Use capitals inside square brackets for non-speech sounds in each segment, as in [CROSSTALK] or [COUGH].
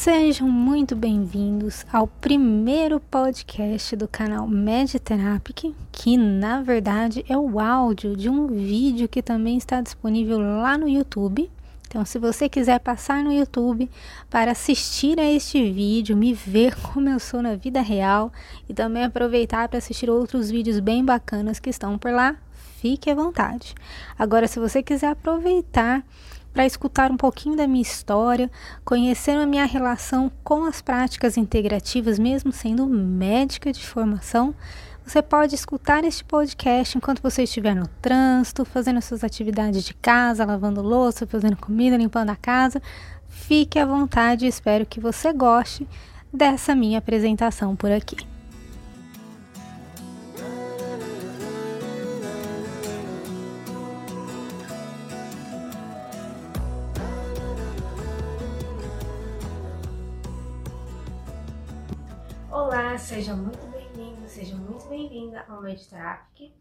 Sejam muito bem-vindos ao primeiro podcast do canal Mediterapic, que na verdade é o áudio de um vídeo que também está disponível lá no YouTube. Então, se você quiser passar no YouTube para assistir a este vídeo, me ver [LAUGHS] como eu sou na vida real e também aproveitar para assistir outros vídeos bem bacanas que estão por lá, fique à vontade. Agora, se você quiser aproveitar para escutar um pouquinho da minha história, conhecer a minha relação com as práticas integrativas, mesmo sendo médica de formação, você pode escutar este podcast enquanto você estiver no trânsito, fazendo suas atividades de casa, lavando louça, fazendo comida, limpando a casa. Fique à vontade, espero que você goste dessa minha apresentação por aqui. Seja muito bem-vindo, seja muito bem-vinda ao Meditraffic.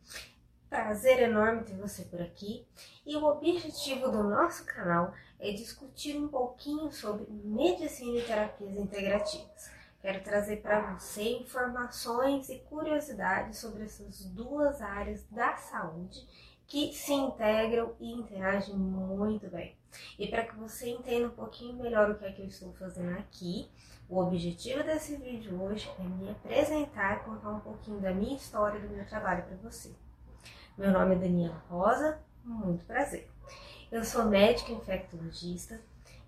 Prazer enorme ter você por aqui. E o objetivo do nosso canal é discutir um pouquinho sobre medicina e terapias integrativas. Quero trazer para você informações e curiosidades sobre essas duas áreas da saúde que se integram e interagem muito bem. E para que você entenda um pouquinho melhor o que é que eu estou fazendo aqui, o objetivo desse vídeo hoje é me apresentar e contar um pouquinho da minha história do meu trabalho para você. Meu nome é Daniela Rosa, muito prazer. Eu sou médica infectologista,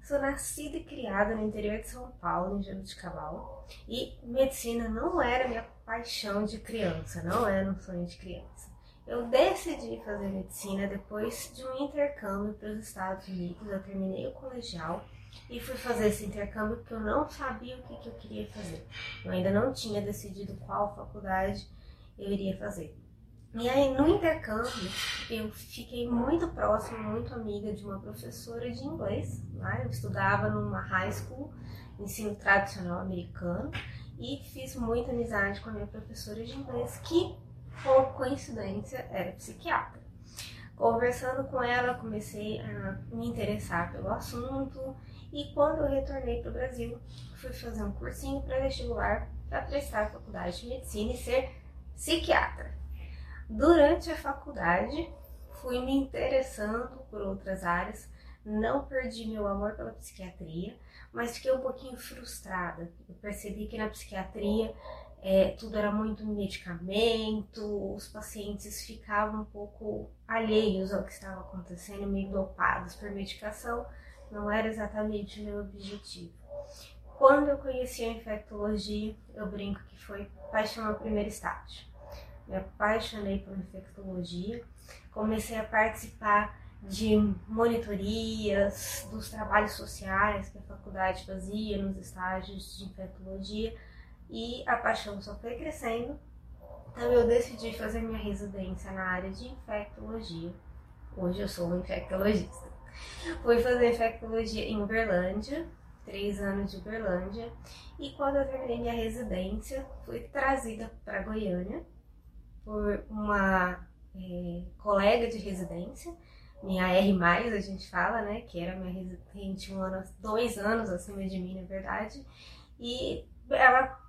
sou nascida e criada no interior de São Paulo, em Jabuticabal, e medicina não era minha paixão de criança, não era um sonho de criança. Eu decidi fazer medicina depois de um intercâmbio para os Estados Unidos. Eu terminei o colegial e fui fazer esse intercâmbio porque eu não sabia o que, que eu queria fazer. Eu ainda não tinha decidido qual faculdade eu iria fazer. E aí, no intercâmbio, eu fiquei muito próxima, muito amiga de uma professora de inglês. Né? Eu estudava numa high school, ensino tradicional americano, e fiz muita amizade com a minha professora de inglês, que por coincidência, era psiquiatra. Conversando com ela, comecei a me interessar pelo assunto e quando eu retornei para o Brasil, fui fazer um cursinho para vestibular para prestar a faculdade de medicina e ser psiquiatra. Durante a faculdade, fui me interessando por outras áreas, não perdi meu amor pela psiquiatria, mas fiquei um pouquinho frustrada. Eu percebi que na psiquiatria é, tudo era muito medicamento, os pacientes ficavam um pouco alheios ao que estava acontecendo, meio dopados por medicação, não era exatamente o meu objetivo. Quando eu conheci a infectologia, eu brinco que foi paixão ao primeiro estágio. Me apaixonei por infectologia, comecei a participar de monitorias, dos trabalhos sociais que a faculdade fazia nos estágios de infectologia e a paixão só foi crescendo. Então eu decidi fazer minha residência na área de infectologia. Hoje eu sou um infectologista. Fui fazer infectologia em Uberlândia, três anos de Uberlândia, e quando eu terminei minha residência, fui trazida para Goiânia por uma é, colega de residência, minha R+, a gente fala, né, que era minha residente um ano, dois anos acima de mim, na verdade, e ela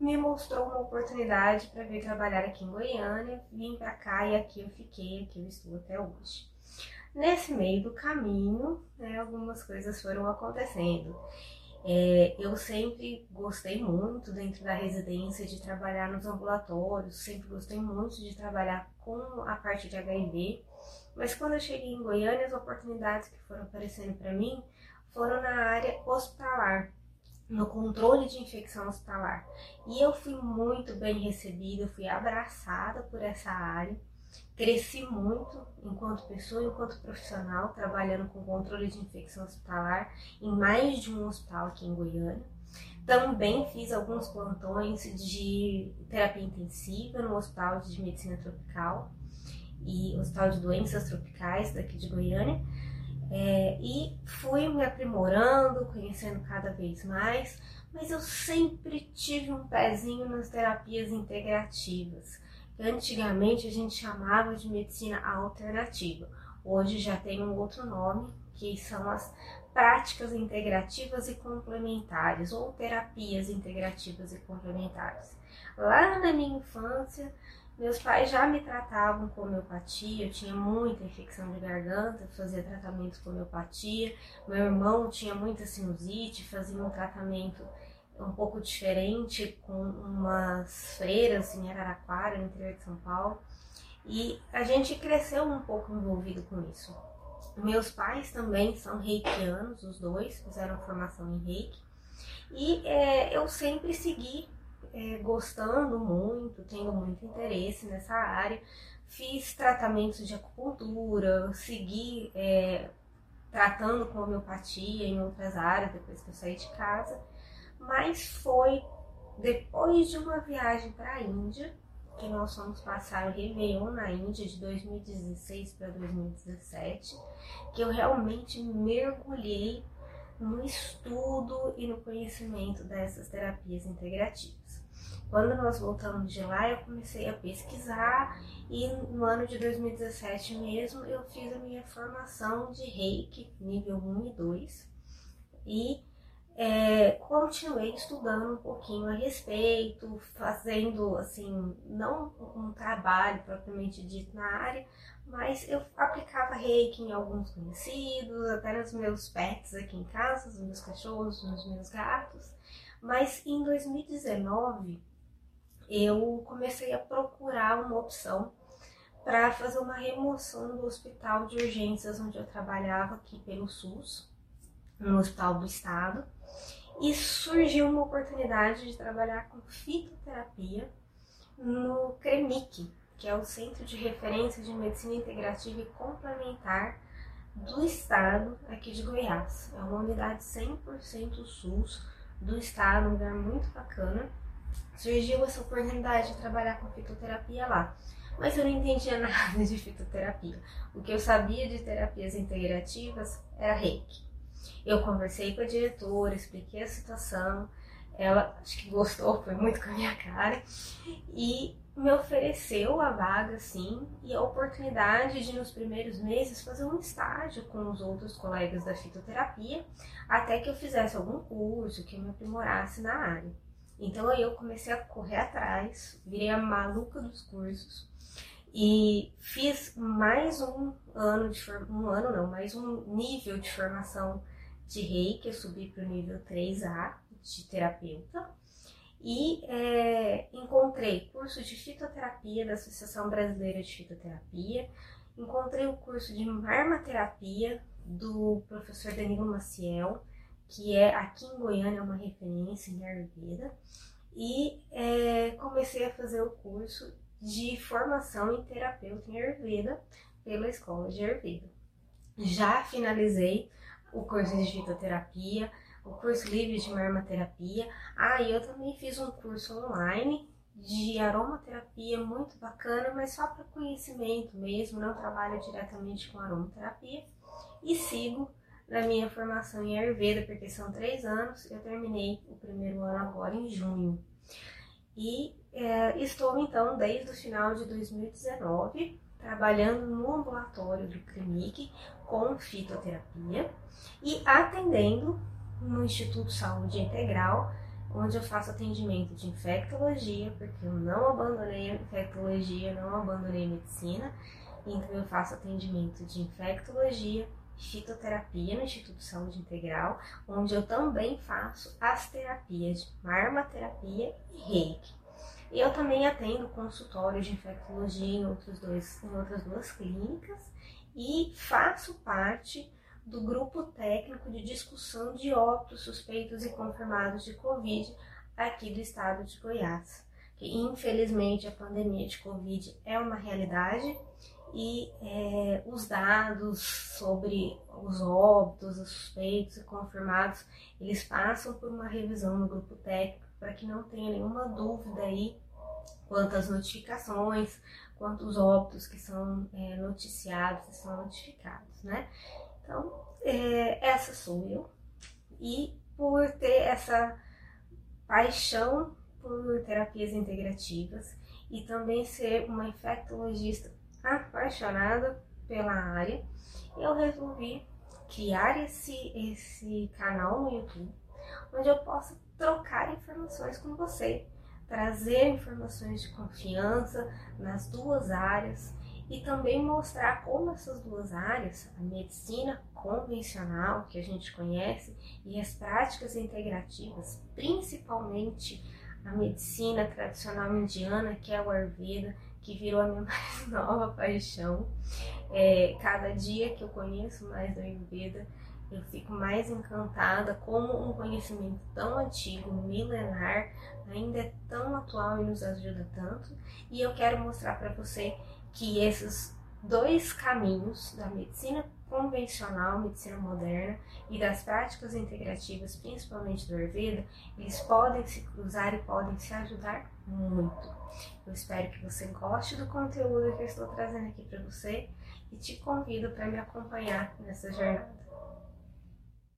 me mostrou uma oportunidade para vir trabalhar aqui em Goiânia, vim para cá e aqui eu fiquei, aqui eu estou até hoje. Nesse meio do caminho, né, algumas coisas foram acontecendo. É, eu sempre gostei muito dentro da residência de trabalhar nos ambulatórios, sempre gostei muito de trabalhar com a parte de HIV, mas quando eu cheguei em Goiânia, as oportunidades que foram aparecendo para mim foram na área hospitalar no controle de infecção hospitalar. E eu fui muito bem recebida, fui abraçada por essa área. Cresci muito enquanto pessoa, enquanto profissional, trabalhando com controle de infecção hospitalar em mais de um hospital aqui em Goiânia. Também fiz alguns plantões de terapia intensiva no Hospital de Medicina Tropical e Hospital de Doenças Tropicais daqui de Goiânia. E fui me aprimorando, conhecendo cada vez mais, mas eu sempre tive um pezinho nas terapias integrativas. Antigamente a gente chamava de medicina alternativa, hoje já tem um outro nome, que são as práticas integrativas e complementares ou terapias integrativas e complementares. Lá na minha infância, meus pais já me tratavam com homeopatia, eu tinha muita infecção de garganta, fazia tratamentos com homeopatia. Meu irmão tinha muita sinusite, fazia um tratamento um pouco diferente com umas freiras em Araraquara, no interior de São Paulo. E a gente cresceu um pouco envolvido com isso. Meus pais também são reikianos, os dois fizeram formação em reiki. E é, eu sempre segui é, gostando muito, tendo muito interesse nessa área. Fiz tratamentos de acupuntura, segui é, tratando com homeopatia em outras áreas depois que eu saí de casa. Mas foi depois de uma viagem para a Índia, que nós fomos passar o Réveillon na Índia de 2016 para 2017, que eu realmente mergulhei no estudo e no conhecimento dessas terapias integrativas. Quando nós voltamos de lá, eu comecei a pesquisar e no ano de 2017 mesmo eu fiz a minha formação de Reiki nível 1 e 2 e é, continuei estudando um pouquinho a respeito, fazendo assim, não um trabalho propriamente dito na área, mas eu aplicava reiki em alguns conhecidos, até nos meus pets aqui em casa, nos meus cachorros, nos meus gatos. Mas em 2019 eu comecei a procurar uma opção para fazer uma remoção do hospital de urgências onde eu trabalhava aqui pelo SUS, no hospital do estado e surgiu uma oportunidade de trabalhar com fitoterapia no CREMIC, que é o Centro de Referência de Medicina Integrativa e Complementar do estado aqui de Goiás. É uma unidade 100% SUS do estado, um lugar muito bacana. Surgiu essa oportunidade de trabalhar com fitoterapia lá, mas eu não entendia [LAUGHS] nada de fitoterapia. O que eu sabia de terapias integrativas era reiki. Eu conversei com a diretora, expliquei a situação, ela acho que gostou, foi muito com a minha cara, e me ofereceu a vaga, sim, e a oportunidade de, nos primeiros meses, fazer um estágio com os outros colegas da fitoterapia, até que eu fizesse algum curso, que me aprimorasse na área. Então aí eu comecei a correr atrás, virei a maluca dos cursos, e fiz mais um ano de um ano não, mais um nível de formação de reiki, eu subi para o nível 3A de terapeuta e é, encontrei curso de fitoterapia da Associação Brasileira de Fitoterapia, encontrei o curso de marmaterapia do professor Danilo Maciel, que é aqui em Goiânia é uma referência em Ayurveda, e é, comecei a fazer o curso de formação em terapeuta em Ayurveda pela Escola de Ayurveda. Já finalizei o curso de fitoterapia, o curso livre de marmaterapia. Ah, e eu também fiz um curso online de aromaterapia muito bacana, mas só para conhecimento mesmo, não trabalho diretamente com aromaterapia. E sigo na minha formação em Ayurveda, porque são três anos, eu terminei o primeiro ano agora em junho. E é, estou então desde o final de 2019 trabalhando no ambulatório do Clinic com fitoterapia e atendendo no Instituto Saúde Integral, onde eu faço atendimento de infectologia, porque eu não abandonei a infectologia, não abandonei a medicina, então eu faço atendimento de infectologia, fitoterapia no Instituto Saúde Integral, onde eu também faço as terapias de marmaterapia e reiki. E eu também atendo consultórios de infectologia em, outros dois, em outras duas clínicas e faço parte do grupo técnico de discussão de óbitos suspeitos e confirmados de Covid aqui do estado de Goiás. Que infelizmente a pandemia de Covid é uma realidade e é, os dados sobre os óbitos, os suspeitos e confirmados, eles passam por uma revisão no grupo técnico para que não tenha nenhuma dúvida aí quanto às notificações, quanto os óbitos que são é, noticiados e são notificados, né? Então, é, essa sou eu. E por ter essa paixão por terapias integrativas e também ser uma infectologista apaixonada pela área, eu resolvi criar esse, esse canal no YouTube, onde eu possa trocar informações com você, trazer informações de confiança nas duas áreas e também mostrar como essas duas áreas, a medicina convencional que a gente conhece e as práticas integrativas, principalmente a medicina tradicional indiana, que é o Ayurveda, que virou a minha [LAUGHS] mais nova paixão. É, cada dia que eu conheço mais do Ayurveda, eu fico mais encantada como um conhecimento tão antigo, milenar, ainda é tão atual e nos ajuda tanto. E eu quero mostrar para você que esses dois caminhos da medicina convencional, medicina moderna e das práticas integrativas, principalmente do Ayurveda, eles podem se cruzar e podem se ajudar muito. Eu espero que você goste do conteúdo que eu estou trazendo aqui para você e te convido para me acompanhar nessa jornada.